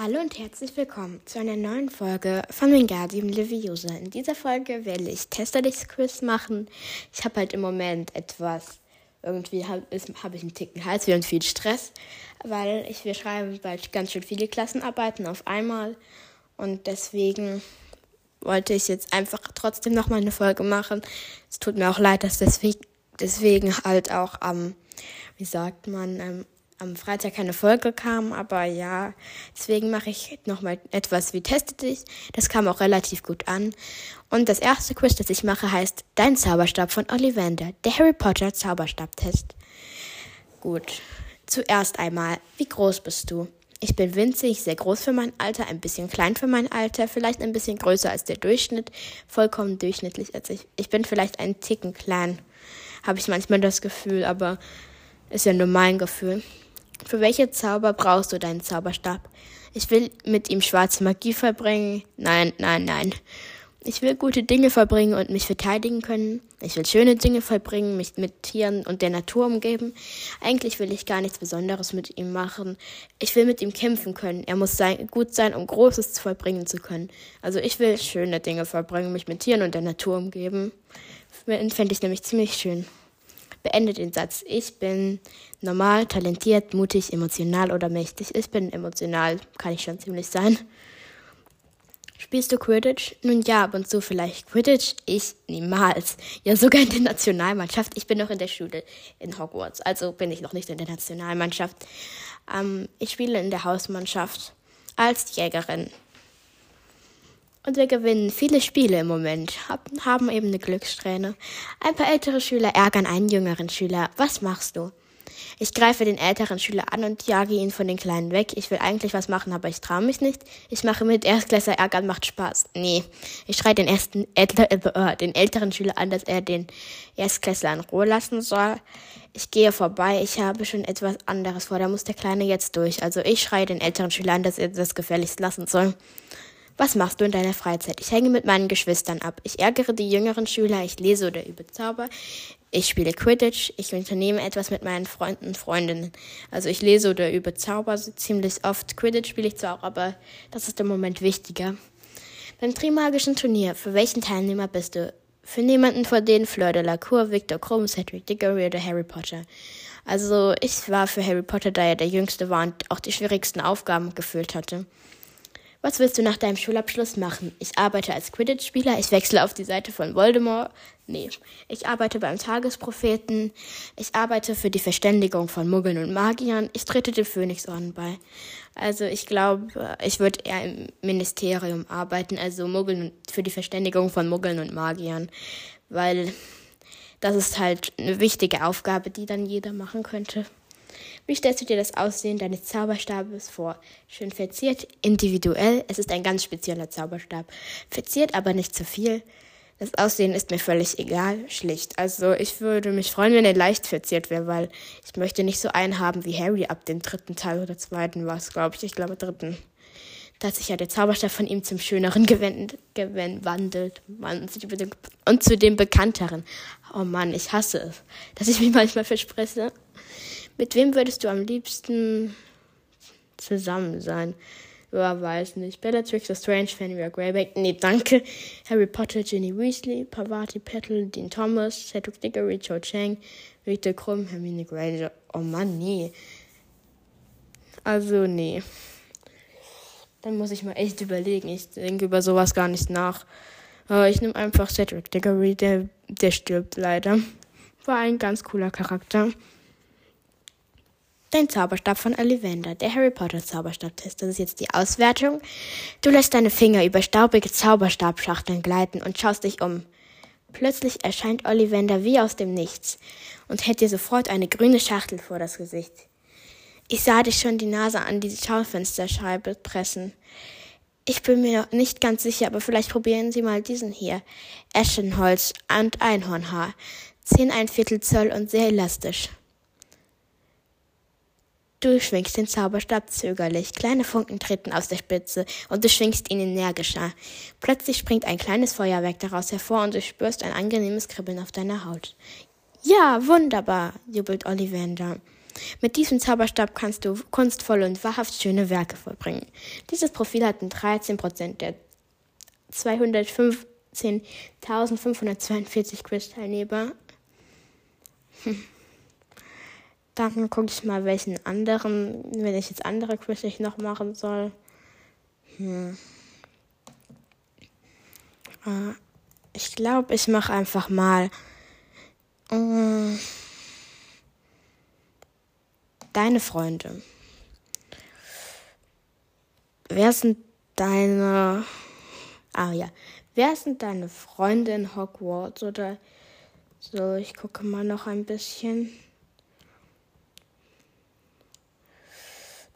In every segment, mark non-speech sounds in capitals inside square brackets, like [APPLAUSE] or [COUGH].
Hallo und herzlich willkommen zu einer neuen Folge von Wingardium Leviosa. In dieser Folge werde ich Tester-Quiz machen. Ich habe halt im Moment etwas, irgendwie habe hab ich einen Ticken Hals und viel Stress, weil ich, wir schreiben bald ganz schön viele Klassenarbeiten auf einmal und deswegen wollte ich jetzt einfach trotzdem noch mal eine Folge machen. Es tut mir auch leid, dass deswegen, deswegen halt auch am, ähm, wie sagt man, ähm, am Freitag keine Folge kam, aber ja, deswegen mache ich nochmal etwas wie Teste dich. Das kam auch relativ gut an. Und das erste Quiz, das ich mache, heißt Dein Zauberstab von Ollivander, der Harry Potter Zauberstabtest. Gut, zuerst einmal, wie groß bist du? Ich bin winzig, sehr groß für mein Alter, ein bisschen klein für mein Alter, vielleicht ein bisschen größer als der Durchschnitt, vollkommen durchschnittlich. Also ich, ich bin vielleicht ein Ticken klein, habe ich manchmal das Gefühl, aber ist ja nur mein Gefühl. Für welche Zauber brauchst du deinen Zauberstab? Ich will mit ihm schwarze Magie verbringen. Nein, nein, nein. Ich will gute Dinge verbringen und mich verteidigen können. Ich will schöne Dinge verbringen, mich mit Tieren und der Natur umgeben. Eigentlich will ich gar nichts Besonderes mit ihm machen. Ich will mit ihm kämpfen können. Er muss sein, gut sein, um Großes vollbringen zu können. Also ich will schöne Dinge verbringen, mich mit Tieren und der Natur umgeben. Fände ich nämlich ziemlich schön. Beende den Satz. Ich bin normal, talentiert, mutig, emotional oder mächtig. Ich bin emotional, kann ich schon ziemlich sein. Spielst du Quidditch? Nun ja, ab und zu vielleicht Quidditch. Ich niemals. Ja, sogar in der Nationalmannschaft. Ich bin noch in der Schule in Hogwarts, also bin ich noch nicht in der Nationalmannschaft. Ähm, ich spiele in der Hausmannschaft als Jägerin. Und wir gewinnen viele Spiele im Moment, haben eben eine Glückssträhne. Ein paar ältere Schüler ärgern einen jüngeren Schüler. Was machst du? Ich greife den älteren Schüler an und jage ihn von den Kleinen weg. Ich will eigentlich was machen, aber ich traue mich nicht. Ich mache mit, Erstklässler ärgern macht Spaß. Nee, ich schreie den, ersten, älter, äh, den älteren Schüler an, dass er den Erstklässler in Ruhe lassen soll. Ich gehe vorbei, ich habe schon etwas anderes vor, da muss der Kleine jetzt durch. Also ich schreie den älteren Schüler an, dass er das gefährlichst lassen soll. Was machst du in deiner Freizeit? Ich hänge mit meinen Geschwistern ab. Ich ärgere die jüngeren Schüler, ich lese oder übe Zauber. Ich spiele Quidditch, ich unternehme etwas mit meinen Freunden und Freundinnen. Also ich lese oder übe Zauber ziemlich oft. Quidditch spiele ich zwar auch, aber das ist im Moment wichtiger. Beim Trimagischen Turnier, für welchen Teilnehmer bist du? Für niemanden vor denen Fleur de la Cour, Victor Krumm, Cedric Diggory oder Harry Potter. Also ich war für Harry Potter, da er der Jüngste war und auch die schwierigsten Aufgaben gefüllt hatte. Was willst du nach deinem Schulabschluss machen? Ich arbeite als Quidditch-Spieler, ich wechsle auf die Seite von Voldemort. Nee, ich arbeite beim Tagespropheten, ich arbeite für die Verständigung von Muggeln und Magiern, ich trete dem Phönixorden bei. Also ich glaube, ich würde eher im Ministerium arbeiten, also Muggeln für die Verständigung von Muggeln und Magiern, weil das ist halt eine wichtige Aufgabe, die dann jeder machen könnte. Wie stellst du dir das Aussehen deines Zauberstabes vor? Schön verziert, individuell. Es ist ein ganz spezieller Zauberstab. Verziert aber nicht zu viel. Das Aussehen ist mir völlig egal, schlicht. Also ich würde mich freuen, wenn er leicht verziert wäre, weil ich möchte nicht so einen haben wie Harry ab dem dritten Teil oder zweiten war es, glaube ich. Ich glaube dritten. Da hat sich ja der Zauberstab von ihm zum Schöneren gewandelt. Und zu dem Bekannteren. Oh Mann, ich hasse es, dass ich mich manchmal verspreche. Mit wem würdest du am liebsten zusammen sein? Ja, weiß nicht. Bellatrix, Strange, Fenrir Greyback. Nee, danke. Harry Potter, Ginny Weasley, Pavati Petal, Dean Thomas, Cedric Diggory, Cho Chang, Victor Krumm, Hermine Granger. Oh Mann, nee. Also, nee. Dann muss ich mal echt überlegen. Ich denke über sowas gar nicht nach. Aber ich nehme einfach Cedric Diggory, der, der stirbt leider. War ein ganz cooler Charakter. Dein Zauberstab von Ollivander, der Harry Potter Zauberstabtest. Das ist jetzt die Auswertung. Du lässt deine Finger über staubige Zauberstabschachteln gleiten und schaust dich um. Plötzlich erscheint Ollivander wie aus dem Nichts und hält dir sofort eine grüne Schachtel vor das Gesicht. Ich sah dich schon die Nase an die Schaufensterscheibe pressen. Ich bin mir noch nicht ganz sicher, aber vielleicht probieren Sie mal diesen hier. Eschenholz und Einhornhaar. Zehn ein Viertel Zoll und sehr elastisch. Du schwingst den Zauberstab zögerlich. Kleine Funken treten aus der Spitze und du schwingst ihn energischer. Plötzlich springt ein kleines Feuerwerk daraus hervor und du spürst ein angenehmes Kribbeln auf deiner Haut. Ja, wunderbar, jubelt Ollivander. Mit diesem Zauberstab kannst du kunstvolle und wahrhaft schöne Werke vollbringen. Dieses Profil hat 13% der 215.542 Quiz-Teilnehmer. Hm. Dann gucke ich mal, welchen anderen, wenn ich jetzt andere Quiz ich noch machen soll. Hm. Äh, ich glaube, ich mache einfach mal. Äh, deine Freunde. Wer sind deine. Ah ja. Wer sind deine Freunde in Hogwarts? Oder so, ich gucke mal noch ein bisschen.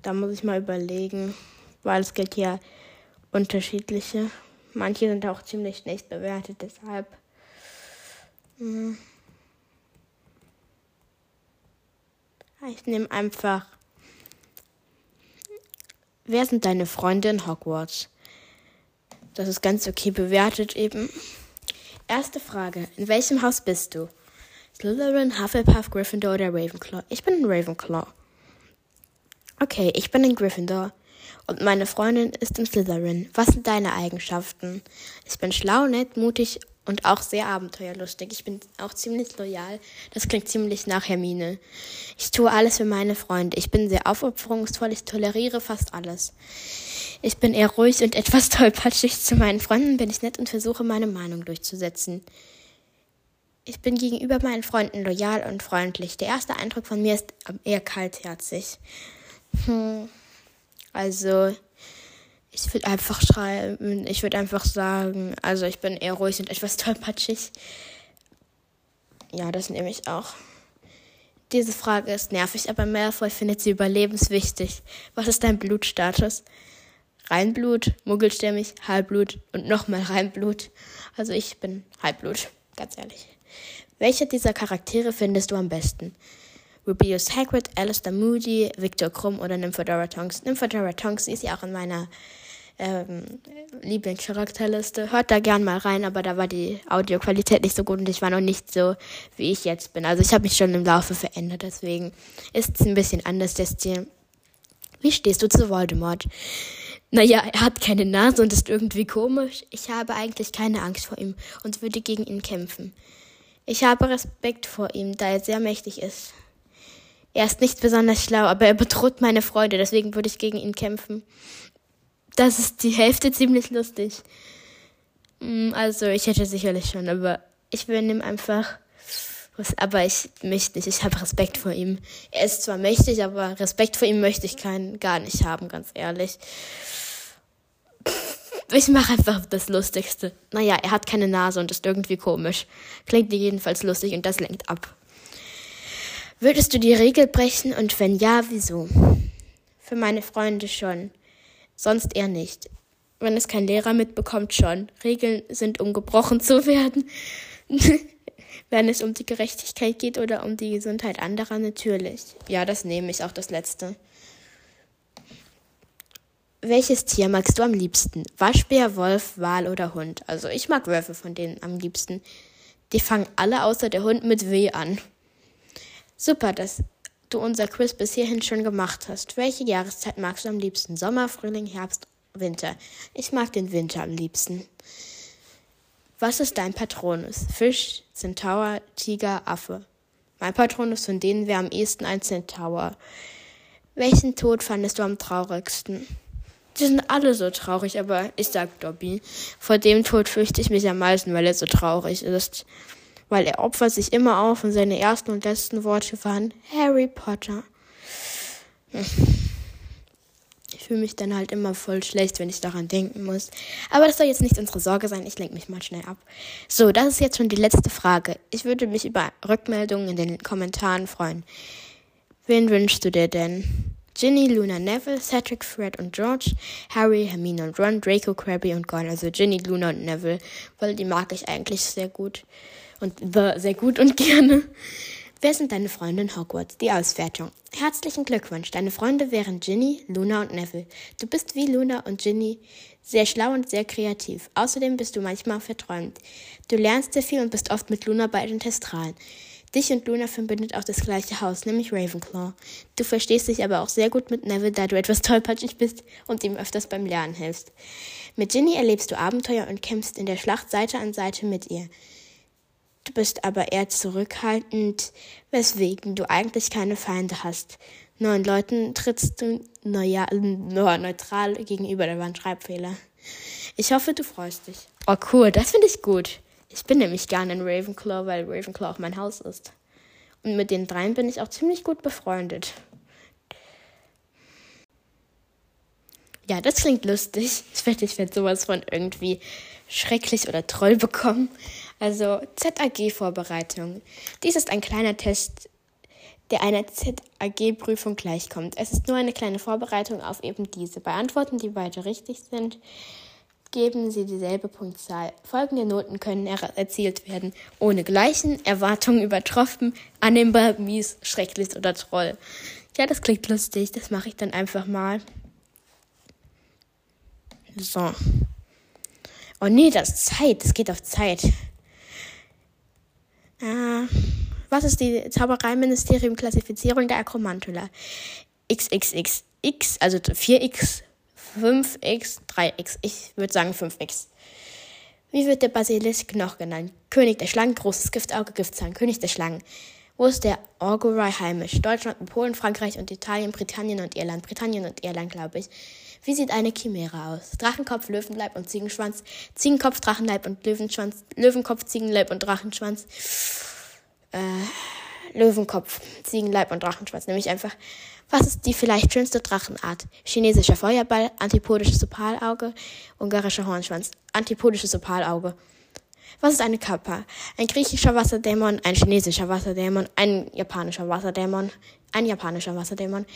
Da muss ich mal überlegen, weil es gibt ja unterschiedliche. Manche sind auch ziemlich schlecht bewertet, deshalb. Hm. Ich nehme einfach. Wer sind deine Freunde in Hogwarts? Das ist ganz okay bewertet eben. Erste Frage. In welchem Haus bist du? Slytherin, Hufflepuff, Gryffindor oder Ravenclaw? Ich bin in Ravenclaw. Okay, ich bin in Gryffindor. Und meine Freundin ist in Slytherin. Was sind deine Eigenschaften? Ich bin schlau, nett, mutig und auch sehr abenteuerlustig. Ich bin auch ziemlich loyal. Das klingt ziemlich nach Hermine. Ich tue alles für meine Freunde. Ich bin sehr aufopferungsvoll. Ich toleriere fast alles. Ich bin eher ruhig und [LAUGHS] etwas tollpatschig. Zu meinen Freunden bin ich nett und versuche meine Meinung durchzusetzen. Ich bin gegenüber meinen Freunden loyal und freundlich. Der erste Eindruck von mir ist eher kaltherzig. Hm. Also, ich würde einfach schreiben, ich würde einfach sagen, also ich bin eher ruhig und etwas [LAUGHS] tollpatschig. Ja, das nehme ich auch. Diese Frage ist nervig, aber Malfoy findet sie überlebenswichtig. Was ist dein Blutstatus? Reinblut, Muggelstämmig, Halbblut und nochmal Reinblut. Also ich bin Halbblut, ganz ehrlich. Welche dieser Charaktere findest du am besten? Rubius Hagrid, Alistair Moody, Victor Krumm oder Nymphadora Tonks. Nymphadora Tonks ist ja auch in meiner ähm, Lieblingscharakterliste. Hört da gern mal rein, aber da war die Audioqualität nicht so gut und ich war noch nicht so, wie ich jetzt bin. Also ich habe mich schon im Laufe verändert, deswegen ist es ein bisschen anders, der Stil. Wie stehst du zu Voldemort? Naja, er hat keine Nase und ist irgendwie komisch. Ich habe eigentlich keine Angst vor ihm und würde gegen ihn kämpfen. Ich habe Respekt vor ihm, da er sehr mächtig ist. Er ist nicht besonders schlau, aber er bedroht meine Freude, deswegen würde ich gegen ihn kämpfen. Das ist die Hälfte ziemlich lustig. Hm, also, ich hätte sicherlich schon, aber ich will ihm einfach. Aber ich mich nicht. Ich habe Respekt vor ihm. Er ist zwar mächtig, aber Respekt vor ihm möchte ich keinen gar nicht haben, ganz ehrlich. Ich mache einfach das Lustigste. Naja, er hat keine Nase und ist irgendwie komisch. Klingt jedenfalls lustig und das lenkt ab. Würdest du die Regel brechen und wenn ja, wieso? Für meine Freunde schon, sonst eher nicht. Wenn es kein Lehrer mitbekommt, schon. Regeln sind, um gebrochen zu werden. [LAUGHS] wenn es um die Gerechtigkeit geht oder um die Gesundheit anderer, natürlich. Ja, das nehme ich auch das letzte. Welches Tier magst du am liebsten? Waschbär, Wolf, Wal oder Hund? Also ich mag Wölfe von denen am liebsten. Die fangen alle außer der Hund mit W an. Super, dass du unser Quiz bis hierhin schon gemacht hast. Welche Jahreszeit magst du am liebsten? Sommer, Frühling, Herbst, Winter? Ich mag den Winter am liebsten. Was ist dein Patronus? Fisch, Zentaur, Tiger, Affe. Mein Patronus von denen wäre am ehesten ein Zentaur. Welchen Tod fandest du am traurigsten? Die sind alle so traurig, aber ich sag Dobby. Vor dem Tod fürchte ich mich am meisten, weil er so traurig ist weil er opfert sich immer auf und seine ersten und letzten Worte waren Harry Potter. Ich fühle mich dann halt immer voll schlecht, wenn ich daran denken muss. Aber das soll jetzt nicht unsere Sorge sein. Ich lenke mich mal schnell ab. So, das ist jetzt schon die letzte Frage. Ich würde mich über Rückmeldungen in den Kommentaren freuen. Wen wünschst du dir denn? Ginny, Luna, Neville, Cedric, Fred und George, Harry, Hermine und Ron, Draco, Krabby und Gon. Also Ginny, Luna und Neville, weil die mag ich eigentlich sehr gut und The sehr gut und [LAUGHS] gerne. Wer sind deine Freunde in Hogwarts? Die Auswertung. Herzlichen Glückwunsch. Deine Freunde wären Ginny, Luna und Neville. Du bist wie Luna und Ginny sehr schlau und sehr kreativ. Außerdem bist du manchmal verträumt. Du lernst sehr viel und bist oft mit Luna bei den Testralen. Dich und Luna verbindet auch das gleiche Haus, nämlich Ravenclaw. Du verstehst dich aber auch sehr gut mit Neville, da du etwas tollpatschig bist und ihm öfters beim Lernen hilfst. Mit Ginny erlebst du Abenteuer und kämpfst in der Schlacht Seite an Seite mit ihr. Du bist aber eher zurückhaltend, weswegen du eigentlich keine Feinde hast. Neuen Leuten trittst du neuja, neutral gegenüber, da war Schreibfehler. Ich hoffe, du freust dich. Oh cool, das finde ich gut. Ich bin nämlich gerne in Ravenclaw, weil Ravenclaw auch mein Haus ist. Und mit den dreien bin ich auch ziemlich gut befreundet. Ja, das klingt lustig. Ich wette, ich werde sowas von irgendwie schrecklich oder Troll bekommen. Also ZAG-Vorbereitung. Dies ist ein kleiner Test, der einer ZAG-Prüfung gleichkommt. Es ist nur eine kleine Vorbereitung auf eben diese. Bei Antworten, die beide richtig sind, geben sie dieselbe Punktzahl. Folgende Noten können er erzielt werden, ohne Gleichen, Erwartungen übertroffen, annehmbar, mies, schrecklich oder Troll. Ja, das klingt lustig, das mache ich dann einfach mal. So. Oh nee, das ist Zeit, das geht auf Zeit. Äh, was ist die Zaubereiministerium-Klassifizierung der Akromantula? XXX. X, also 4x 5x, 3x. Ich würde sagen 5x. Wie wird der Basilisk noch genannt? König der Schlangen, großes Giftauge, Giftzahn, König der Schlangen. Wo ist der Augurai heimisch? Deutschland, Polen, Frankreich und Italien, Britannien und Irland. Britannien und Irland, glaube ich. Wie sieht eine Chimäre aus? Drachtenkopf, Löwenleib und Ziegenschwanz. Ziegenkopf, Drachenleib und Löwenschwanz. Löwenkopf, Ziegenleib und Drachenschwanz. Äh, Löwenkopf, Ziegenleib und Drachenschwanz. Nämlich einfach was ist die vielleicht schönste Drachenart? Chinesischer Feuerball, antipodisches Opalauge, ungarischer Hornschwanz, antipodisches Opalauge. Was ist eine Kappa? Ein griechischer Wasserdämon, ein chinesischer Wasserdämon, ein japanischer Wasserdämon, ein japanischer Wasserdämon.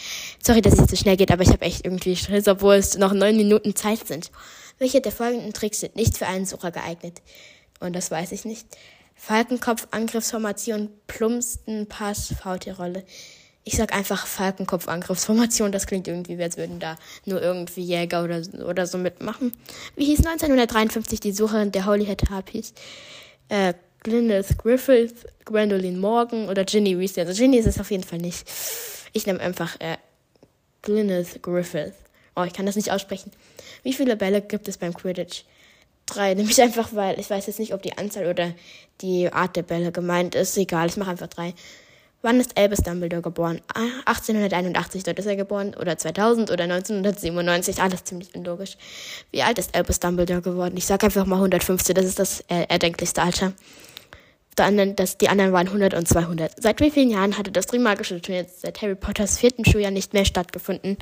Sorry, dass es so schnell geht, aber ich habe echt irgendwie Stress, obwohl es noch neun Minuten Zeit sind. Welche der folgenden Tricks sind nicht für einen Sucher geeignet? Und das weiß ich nicht. Falkenkopf, Angriffsformation, Plumpsten, Pass, VT-Rolle. Ich sag einfach Falkenkopf-Angriffsformation. Das klingt irgendwie, als würden da nur irgendwie Jäger oder, oder so mitmachen. Wie hieß 1953 die Sucherin der Holyhead Harpies? Äh, Gwyneth Griffith, Gwendoline Morgan oder Ginny Weasley. Also Ginny ist es auf jeden Fall nicht. Ich nehme einfach äh, Gwyneth Griffith. Oh, ich kann das nicht aussprechen. Wie viele Bälle gibt es beim Quidditch? Drei. [LAUGHS] Nehme ich einfach, weil ich weiß jetzt nicht, ob die Anzahl oder die Art der Bälle gemeint ist. Egal, ich mache einfach drei. Wann ist Albus Dumbledore geboren? 1881 dort ist er geboren oder 2000 oder 1997, alles ziemlich unlogisch. Wie alt ist Albus Dumbledore geworden? Ich sag einfach mal 115, das ist das erdenklichste Alter. Das, die anderen waren 100 und 200. Seit wie vielen Jahren hatte das Trimagische Turnier seit Harry Potters vierten Schuljahr nicht mehr stattgefunden?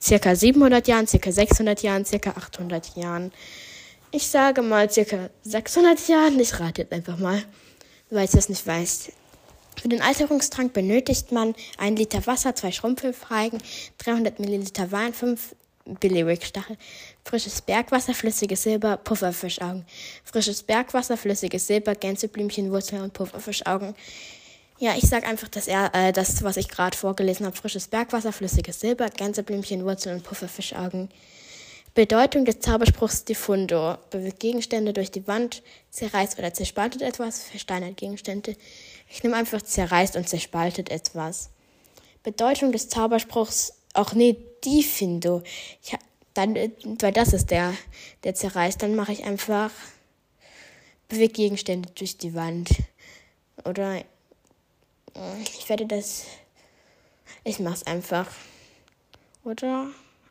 Circa 700 Jahren, circa 600 Jahren, circa 800 Jahren. Ich sage mal circa 600 Jahren. Ich rate jetzt einfach mal, weil ich das nicht weiß. Für den Alterungstrank benötigt man 1 Liter Wasser, 2 Schrumpelfeigen, 300 Milliliter Wein, 5 Billigstachel, frisches Bergwasser, flüssiges Silber, Pufferfischaugen, frisches Bergwasser, flüssiges Silber, Gänseblümchen, Wurzeln und Pufferfischaugen. Ja, ich sag einfach, dass er äh, das, was ich gerade vorgelesen habe, frisches Bergwasser, flüssiges Silber, Gänseblümchen, Wurzeln und Pufferfischaugen. Bedeutung des Zauberspruchs Diffundo. Bewegt Gegenstände durch die Wand, zerreißt oder zerspaltet etwas, versteinert Gegenstände, ich nehme einfach zerreißt und zerspaltet etwas. Bedeutung des Zauberspruchs, auch nee, die Findo. Ich, dann, weil das ist der, der zerreißt. Dann mache ich einfach bewegt Gegenstände durch die Wand. Oder ich werde das. Ich mach's einfach. Oder?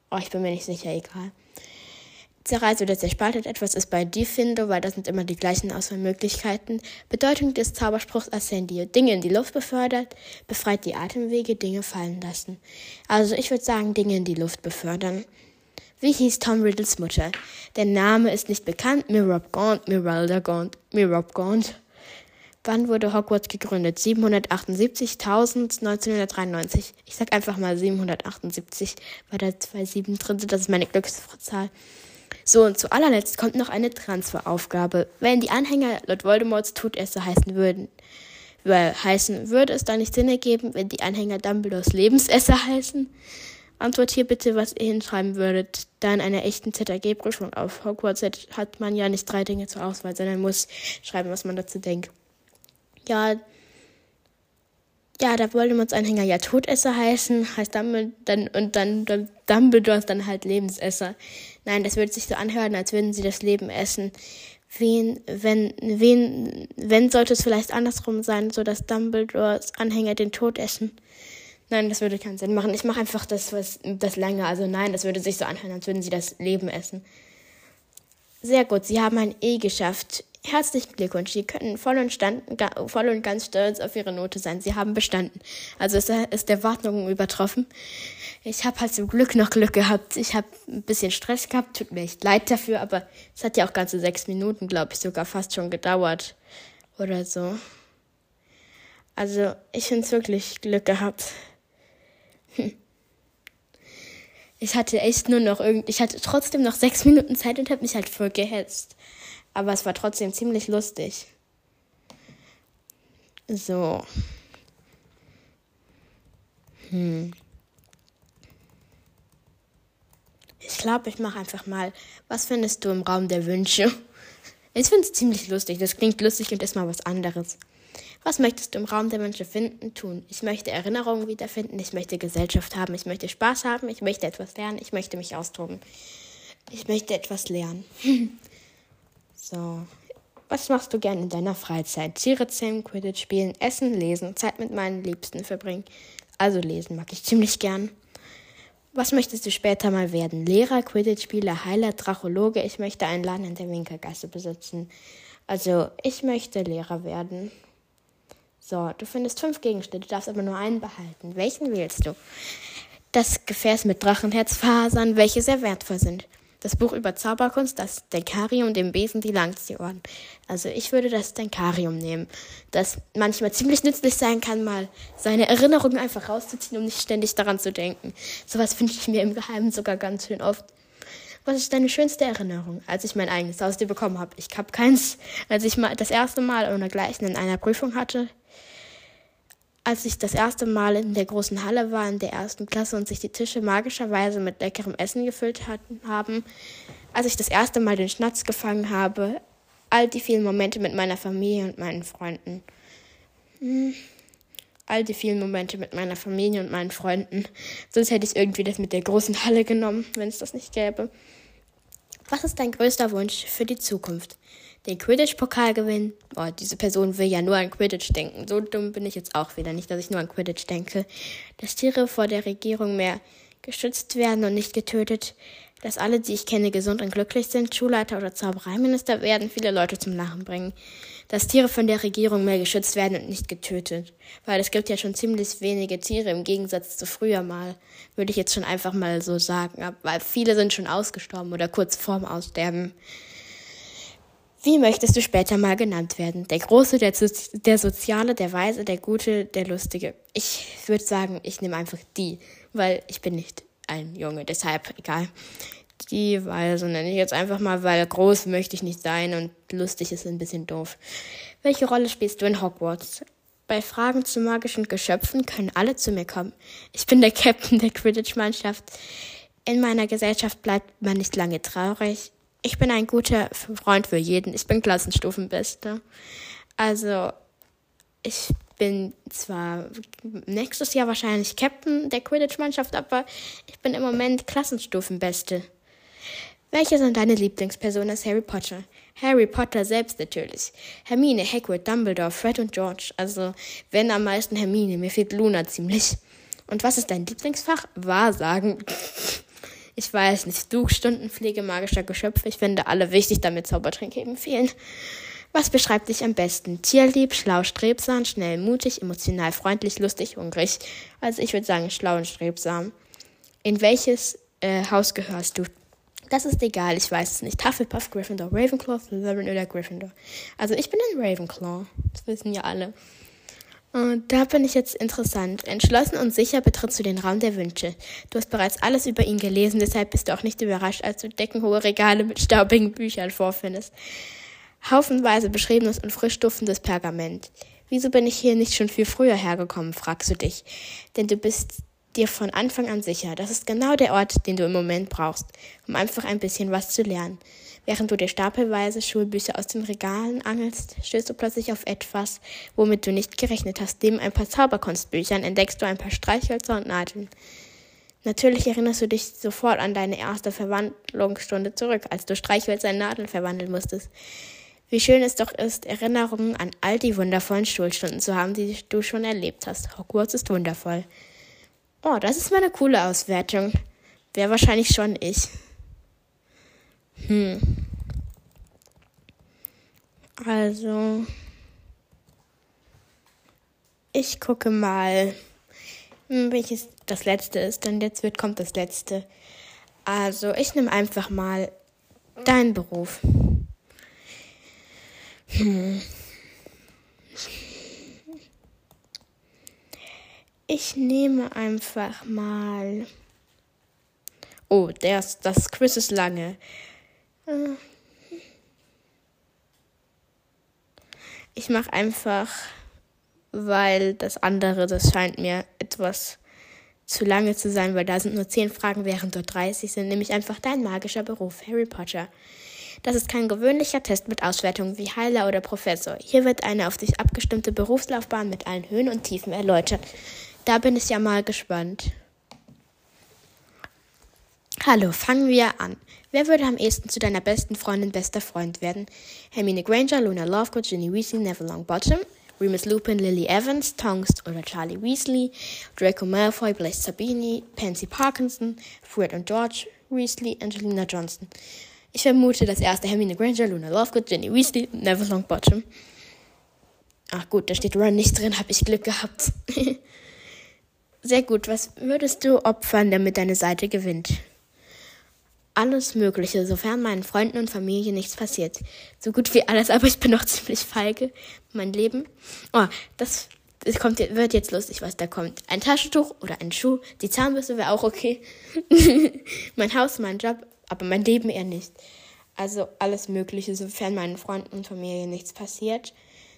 Oh, ich bin mir nicht sicher, egal zerreißt oder zerspaltet etwas ist bei Diffindo, weil das sind immer die gleichen Auswahlmöglichkeiten. Bedeutung des Zauberspruchs Ascendio. Dinge in die Luft befördert, befreit die Atemwege, Dinge fallen lassen. Also ich würde sagen, Dinge in die Luft befördern. Wie hieß Tom Riddles Mutter? Der Name ist nicht bekannt. Mirob Gaunt, Miralda Gaunt, Mirob Gaunt. Wann wurde Hogwarts gegründet? 778, 1000, 1993. Ich sag einfach mal 778, weil da zwei Sieben drin sind. Das ist meine Glückszahl. So, und zu allerletzt kommt noch eine Transferaufgabe. Wenn die Anhänger Lord Voldemorts Todesser heißen würden, heißen, würde es da nicht Sinn ergeben, wenn die Anhänger Dumbledores Lebensesser heißen? Antwort hier bitte, was ihr hinschreiben würdet. Da in einer echten ZAG-Prüfung auf Hogwarts hat man ja nicht drei Dinge zur Auswahl, sondern muss schreiben, was man dazu denkt. Ja, ja, der Voldemorts-Anhänger ja Todesser heißen, heißt Dumbledore, dann, und dann, dann Dumbledore ist dann halt Lebensesser. Nein, das würde sich so anhören, als würden sie das Leben essen. Wen, wenn, wen, wenn sollte es vielleicht andersrum sein, so dass Dumbledores Anhänger den Tod essen? Nein, das würde keinen Sinn machen. Ich mache einfach das, was, das lange. Also nein, das würde sich so anhören, als würden sie das Leben essen. Sehr gut, Sie haben ein E geschafft. Herzlichen Glückwunsch. Sie können voll und, stand, voll und ganz stolz auf Ihre Note sein. Sie haben bestanden. Also ist, ist der Wartung übertroffen. Ich habe halt zum Glück noch Glück gehabt. Ich habe ein bisschen Stress gehabt. Tut mir echt leid dafür, aber es hat ja auch ganze sechs Minuten, glaube ich, sogar fast schon gedauert. Oder so. Also ich finde es wirklich Glück gehabt. Hm. Ich hatte echt nur noch irgendwie, ich hatte trotzdem noch sechs Minuten Zeit und habe mich halt voll gehetzt. Aber es war trotzdem ziemlich lustig. So. Hm. Ich glaube, ich mache einfach mal, was findest du im Raum der Wünsche? Ich finde es ziemlich lustig. Das klingt lustig und ist mal was anderes. Was möchtest du im Raum der Wünsche finden, tun? Ich möchte Erinnerungen wiederfinden, ich möchte Gesellschaft haben, ich möchte Spaß haben, ich möchte etwas lernen, ich möchte mich austoben. Ich möchte etwas lernen. [LAUGHS] so. Was machst du gern in deiner Freizeit? Tiere zähmen, Quidditch spielen, essen, lesen, Zeit mit meinen Liebsten verbringen. Also lesen mag ich ziemlich gern. Was möchtest du später mal werden? Lehrer, Quidditch-Spieler, Heiler, Drachologe? Ich möchte einen Laden in der Winkelgasse besitzen. Also, ich möchte Lehrer werden. So, du findest fünf Gegenstände, du darfst aber nur einen behalten. Welchen wählst du? Das Gefäß mit Drachenherzfasern, welche sehr wertvoll sind. Das Buch über Zauberkunst, das Denkarium, den Besen, die Langziehohren. Also ich würde das Denkarium nehmen, das manchmal ziemlich nützlich sein kann, mal seine Erinnerungen einfach rauszuziehen, um nicht ständig daran zu denken. Sowas wünsche ich mir im Geheimen sogar ganz schön oft. Was ist deine schönste Erinnerung, als ich mein eigenes Haustier bekommen habe? Ich habe keins. Als ich mal das erste Mal ohne Gleichen in einer Prüfung hatte, als ich das erste Mal in der großen Halle war, in der ersten Klasse und sich die Tische magischerweise mit leckerem Essen gefüllt hatten, haben, als ich das erste Mal den Schnatz gefangen habe, all die vielen Momente mit meiner Familie und meinen Freunden. Hm. All die vielen Momente mit meiner Familie und meinen Freunden. Sonst hätte ich irgendwie das mit der großen Halle genommen, wenn es das nicht gäbe. Was ist dein größter Wunsch für die Zukunft? den Quidditch-Pokal gewinnen. Boah, diese Person will ja nur an Quidditch denken. So dumm bin ich jetzt auch wieder. Nicht, dass ich nur an Quidditch denke. Dass Tiere vor der Regierung mehr geschützt werden und nicht getötet. Dass alle, die ich kenne, gesund und glücklich sind. Schulleiter oder Zaubereiminister werden viele Leute zum Lachen bringen. Dass Tiere von der Regierung mehr geschützt werden und nicht getötet. Weil es gibt ja schon ziemlich wenige Tiere im Gegensatz zu früher mal. Würde ich jetzt schon einfach mal so sagen. Weil viele sind schon ausgestorben oder kurz vorm Aussterben. Wie möchtest du später mal genannt werden? Der Große, der, der Soziale, der Weise, der Gute, der Lustige. Ich würde sagen, ich nehme einfach die, weil ich bin nicht ein Junge, deshalb egal. Die Weise nenne ich jetzt einfach mal, weil groß möchte ich nicht sein und lustig ist ein bisschen doof. Welche Rolle spielst du in Hogwarts? Bei Fragen zu magischen Geschöpfen können alle zu mir kommen. Ich bin der Captain der Quidditch-Mannschaft. In meiner Gesellschaft bleibt man nicht lange traurig. Ich bin ein guter Freund für jeden. Ich bin Klassenstufenbeste. Also, ich bin zwar nächstes Jahr wahrscheinlich Captain der Quidditch-Mannschaft, aber ich bin im Moment Klassenstufenbeste. Welche sind deine Lieblingspersonen aus Harry Potter? Harry Potter selbst natürlich. Hermine, Hagrid, Dumbledore, Fred und George. Also, wenn am meisten Hermine, mir fehlt Luna ziemlich. Und was ist dein Lieblingsfach? Wahrsagen. Ich weiß nicht. Du, Stundenpflege magischer Geschöpfe. Ich finde alle wichtig, damit Zaubertränke eben fehlen. Was beschreibt dich am besten? Tierlieb, schlau, strebsam, schnell, mutig, emotional, freundlich, lustig, hungrig. Also ich würde sagen schlau und strebsam. In welches äh, Haus gehörst du? Das ist egal, ich weiß es nicht. Hufflepuff, Gryffindor, Ravenclaw, Slytherin oder Gryffindor. Also ich bin ein Ravenclaw. Das wissen ja alle. Und da bin ich jetzt interessant. Entschlossen und sicher betrittst du den Raum der Wünsche. Du hast bereits alles über ihn gelesen, deshalb bist du auch nicht überrascht, als du deckenhohe Regale mit staubigen Büchern vorfindest. Haufenweise beschriebenes und frisch duftendes Pergament. Wieso bin ich hier nicht schon viel früher hergekommen, fragst du dich. Denn du bist dir von Anfang an sicher, das ist genau der Ort, den du im Moment brauchst, um einfach ein bisschen was zu lernen. Während du dir stapelweise Schulbücher aus den Regalen angelst, stößt du plötzlich auf etwas, womit du nicht gerechnet hast. Neben ein paar Zauberkunstbüchern entdeckst du ein paar Streichhölzer und Nadeln. Natürlich erinnerst du dich sofort an deine erste Verwandlungsstunde zurück, als du Streichhölzer in Nadeln verwandeln musstest. Wie schön es doch ist, Erinnerungen an all die wundervollen Schulstunden zu haben, die du schon erlebt hast. Hogwarts ist wundervoll. Oh, das ist mal eine coole Auswertung. Wäre wahrscheinlich schon ich. Hm. Also, ich gucke mal, hm, welches das letzte ist. Dann jetzt wird kommt das letzte. Also, ich nehme einfach mal deinen Beruf. Hm. Ich nehme einfach mal. Oh, das, das Quiz ist lange. Ich mache einfach, weil das andere, das scheint mir etwas zu lange zu sein, weil da sind nur 10 Fragen, während dort 30 sind, nämlich einfach dein magischer Beruf, Harry Potter. Das ist kein gewöhnlicher Test mit Auswertungen wie Heiler oder Professor. Hier wird eine auf dich abgestimmte Berufslaufbahn mit allen Höhen und Tiefen erläutert. Da bin ich ja mal gespannt. Hallo, fangen wir an. Wer würde am ehesten zu deiner besten Freundin bester Freund werden? Hermine Granger, Luna Lovegood, Ginny Weasley, Neville Longbottom, Remus Lupin, Lily Evans, Tonks oder Charlie Weasley, Draco Malfoy, Blaise Sabini, Pansy Parkinson, Fred und George Weasley, Angelina Johnson. Ich vermute das erste Hermine Granger, Luna Lovegood, Ginny Weasley, Neville Longbottom. Ach gut, da steht Ron nicht drin, habe ich Glück gehabt. [LAUGHS] Sehr gut, was würdest du opfern, damit deine Seite gewinnt? alles Mögliche, sofern meinen Freunden und Familie nichts passiert. So gut wie alles, aber ich bin noch [LAUGHS] ziemlich feige. Mein Leben. Oh, das, das kommt, wird jetzt lustig, was da kommt. Ein Taschentuch oder ein Schuh. Die Zahnbürste wäre auch okay. [LAUGHS] mein Haus, mein Job, aber mein Leben eher nicht. Also alles Mögliche, sofern meinen Freunden und Familie nichts passiert.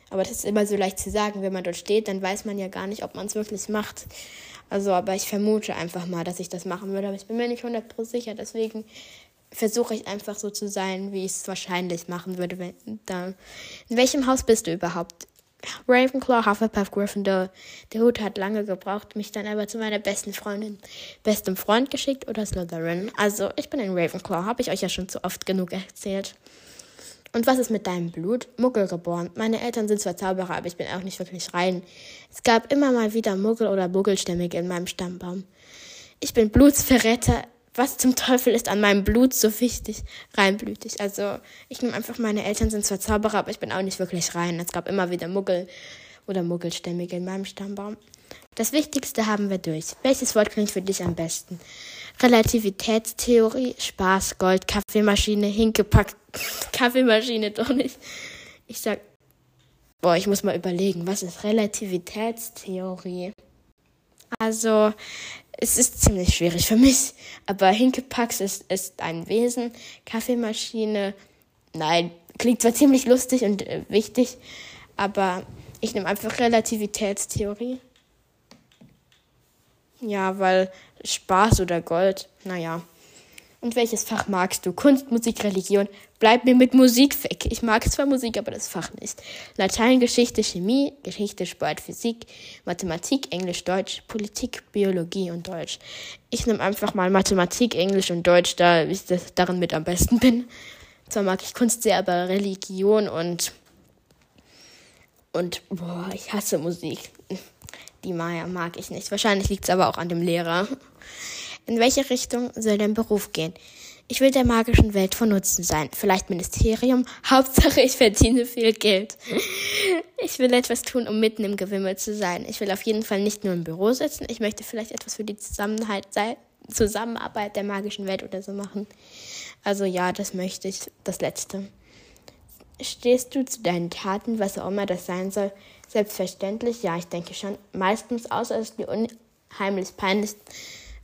Aber das ist immer so leicht zu sagen. Wenn man dort steht, dann weiß man ja gar nicht, ob man es wirklich macht. Also, aber ich vermute einfach mal, dass ich das machen würde. Aber ich bin mir nicht 100% sicher. Deswegen versuche ich einfach so zu sein, wie ich es wahrscheinlich machen würde. Wenn, da. In welchem Haus bist du überhaupt? Ravenclaw, Hufflepuff, Gryffindor. Der Hut hat lange gebraucht, mich dann aber zu meiner besten Freundin, bestem Freund geschickt oder Slytherin. Also, ich bin ein Ravenclaw, habe ich euch ja schon zu oft genug erzählt. Und was ist mit deinem Blut? Muggel geboren. Meine Eltern sind zwar Zauberer, aber ich bin auch nicht wirklich rein. Es gab immer mal wieder Muggel oder Muggelstämmige in meinem Stammbaum. Ich bin Blutsverräter. Was zum Teufel ist an meinem Blut so wichtig? Reinblütig. Also, ich nehme einfach, meine Eltern sind zwar Zauberer, aber ich bin auch nicht wirklich rein. Es gab immer wieder Muggel oder Muggelstämmige in meinem Stammbaum. Das Wichtigste haben wir durch. Welches Wort klingt für dich am besten? Relativitätstheorie, Spaß, Gold, Kaffeemaschine, hingepackt. [LAUGHS] Kaffeemaschine doch nicht. Ich sag, boah, ich muss mal überlegen, was ist Relativitätstheorie? Also, es ist ziemlich schwierig für mich, aber Hinkepax ist, ist ein Wesen. Kaffeemaschine, nein, klingt zwar ziemlich lustig und äh, wichtig, aber ich nehme einfach Relativitätstheorie. Ja, weil Spaß oder Gold, naja. Und welches Fach magst du? Kunst, Musik, Religion? Bleib mir mit Musik weg. Ich mag zwar Musik, aber das Fach nicht. Latein, Geschichte, Chemie, Geschichte, Sport, Physik, Mathematik, Englisch, Deutsch, Politik, Biologie und Deutsch. Ich nehme einfach mal Mathematik, Englisch und Deutsch, da ich das darin mit am besten bin. Zwar mag ich Kunst sehr, aber Religion und und boah, ich hasse Musik. Die Maya mag ich nicht. Wahrscheinlich liegt es aber auch an dem Lehrer. In welche Richtung soll dein Beruf gehen? Ich will der magischen Welt von Nutzen sein. Vielleicht Ministerium. [LAUGHS] Hauptsache, ich verdiene viel Geld. [LAUGHS] Ich will etwas tun, um mitten im Gewimmel zu sein. Ich will auf jeden Fall nicht nur im Büro sitzen. Ich möchte vielleicht etwas für die Zusammenarbeit der magischen Welt oder so machen. Also ja, das möchte ich. Das Letzte. Stehst du zu deinen Taten, was auch immer das sein soll? Selbstverständlich, ja, ich denke schon. Meistens, außer es ist mir unheimlich peinlich.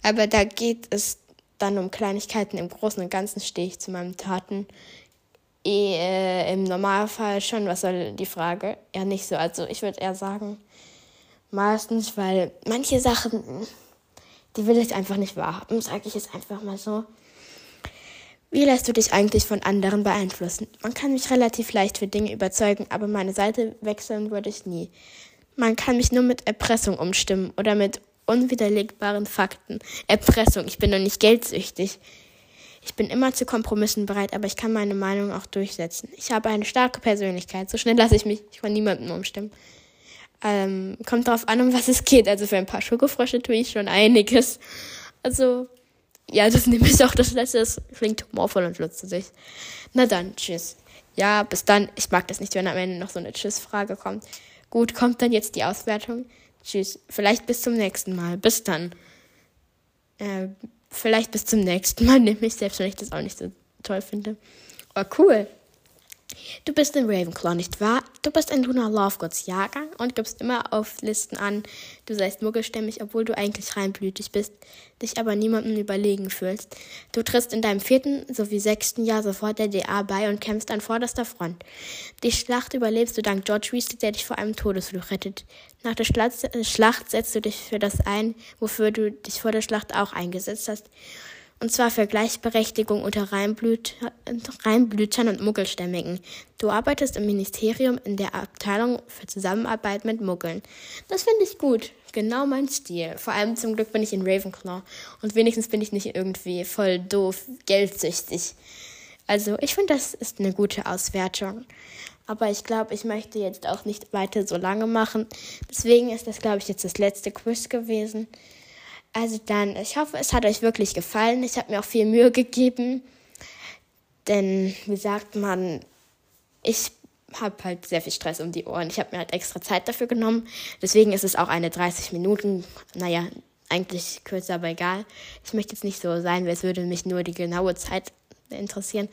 Aber da geht es dann um Kleinigkeiten. Im Großen und Ganzen stehe ich zu meinen Taten. Äh, Im Normalfall schon, was soll die Frage? Ja, nicht so. Also ich würde eher sagen, meistens, weil manche Sachen, die will ich einfach nicht wahrhaben, sage ich es einfach mal so. Wie lässt du dich eigentlich von anderen beeinflussen? Man kann mich relativ leicht für Dinge überzeugen, aber meine Seite wechseln würde ich nie. Man kann mich nur mit Erpressung umstimmen oder mit unwiderlegbaren Fakten. Erpressung, ich bin doch nicht geldsüchtig. Ich bin immer zu Kompromissen bereit, aber ich kann meine Meinung auch durchsetzen. Ich habe eine starke Persönlichkeit. So schnell lasse ich mich von niemandem umstimmen. Ähm, kommt darauf an, um was es geht. Also für ein paar Schokofrösche tue ich schon einiges. Also, ja, das [LAUGHS] nehme ich auch das letzte. Das klingt humorvoll und lustig. Na dann, tschüss. Ja, bis dann. Ich mag das nicht, wenn am Ende noch so eine Tschüss-Frage kommt. Gut, kommt dann jetzt die Auswertung. Tschüss. Vielleicht bis zum nächsten Mal. Bis dann. Äh, vielleicht bis zum nächsten Mal, [LAUGHS] nämlich selbst wenn ich das auch nicht so toll finde. Oh, cool. Du bist ein Ravenclaw, nicht wahr? Du bist ein Luna Lovegoods Jahrgang und gibst immer auf Listen an, du seist muggelstämmig, obwohl du eigentlich reinblütig bist, dich aber niemandem überlegen fühlst. Du trittst in deinem vierten sowie sechsten Jahr sofort der DA bei und kämpfst an vorderster Front. Die Schlacht überlebst du dank George Weasley, der dich vor einem Todesfluch rettet. Nach der Schlacht setzt du dich für das ein, wofür du dich vor der Schlacht auch eingesetzt hast und zwar für Gleichberechtigung unter Reinblüt Reinblütern und Muggelstämmigen. Du arbeitest im Ministerium in der Abteilung für Zusammenarbeit mit Muggeln. Das finde ich gut. Genau mein Stil. Vor allem zum Glück bin ich in Ravenclaw. Und wenigstens bin ich nicht irgendwie voll doof, geldsüchtig. Also, ich finde, das ist eine gute Auswertung. Aber ich glaube, ich möchte jetzt auch nicht weiter so lange machen. Deswegen ist das, glaube ich, jetzt das letzte Quiz gewesen. Also dann, ich hoffe, es hat euch wirklich gefallen. Ich habe mir auch viel Mühe gegeben. Denn, wie sagt man, ich habe halt sehr viel Stress um die Ohren. Ich habe mir halt extra Zeit dafür genommen. Deswegen ist es auch eine 30 Minuten, naja, eigentlich kürzer, aber egal. Ich möchte jetzt nicht so sein, als würde mich nur die genaue Zeit interessieren.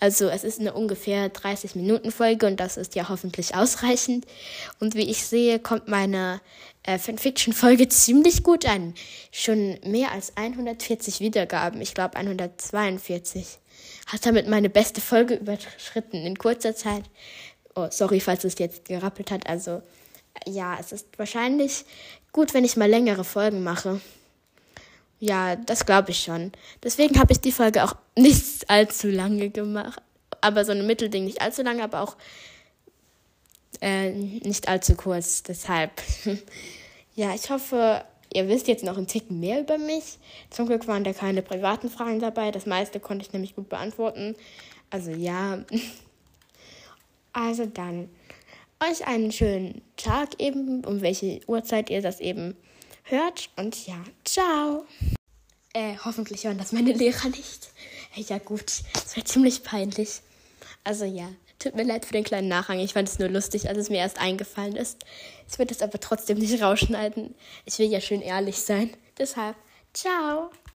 Also es ist eine ungefähr 30 Minuten Folge und das ist ja hoffentlich ausreichend. Und wie ich sehe, kommt meine äh, Fanfiction-Folge [LAUGHS] ziemlich gut an. Schon mehr als 140 Wiedergaben, ich glaube 142. Hat damit meine beste Folge überschritten in kurzer Zeit. Oh, sorry, falls es jetzt gerappelt hat. Also ja, es ist wahrscheinlich gut, wenn ich mal längere Folgen mache. Ja, das glaube ich schon. Deswegen habe ich die Folge auch [LAUGHS] nicht allzu lange gemacht. Aber so ein Mittelding nicht allzu lange, aber auch äh, nicht allzu kurz. Deshalb, [LAUGHS] ja, ich hoffe, ihr wisst jetzt noch einen Ticken mehr über mich. Zum Glück waren da keine privaten Fragen dabei. Das meiste konnte ich nämlich gut beantworten. Also ja. [LAUGHS] Also dann, euch einen schönen Tag eben, um welche Uhrzeit ihr das eben hört. Und ja, ciao. Äh, hoffentlich hören das meine Lehrer nicht. Ja gut, das wäre ziemlich peinlich. Also ja, tut mir leid für den kleinen Nachhang. Ich fand es nur lustig, als es mir erst eingefallen ist. Ich würde es aber trotzdem nicht rausschneiden. Ich will ja schön ehrlich sein. Deshalb, ciao.